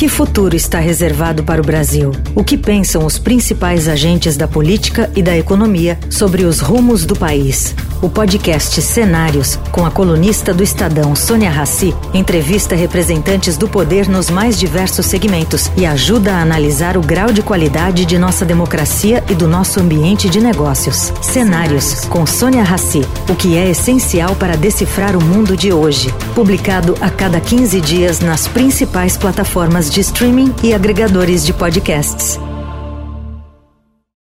Que futuro está reservado para o Brasil? O que pensam os principais agentes da política e da economia sobre os rumos do país? O podcast Cenários, com a colunista do Estadão Sônia Rassi, entrevista representantes do poder nos mais diversos segmentos e ajuda a analisar o grau de qualidade de nossa democracia e do nosso ambiente de negócios. Cenários, com Sônia Rassi, o que é essencial para decifrar o mundo de hoje. Publicado a cada 15 dias nas principais plataformas de streaming e agregadores de podcasts.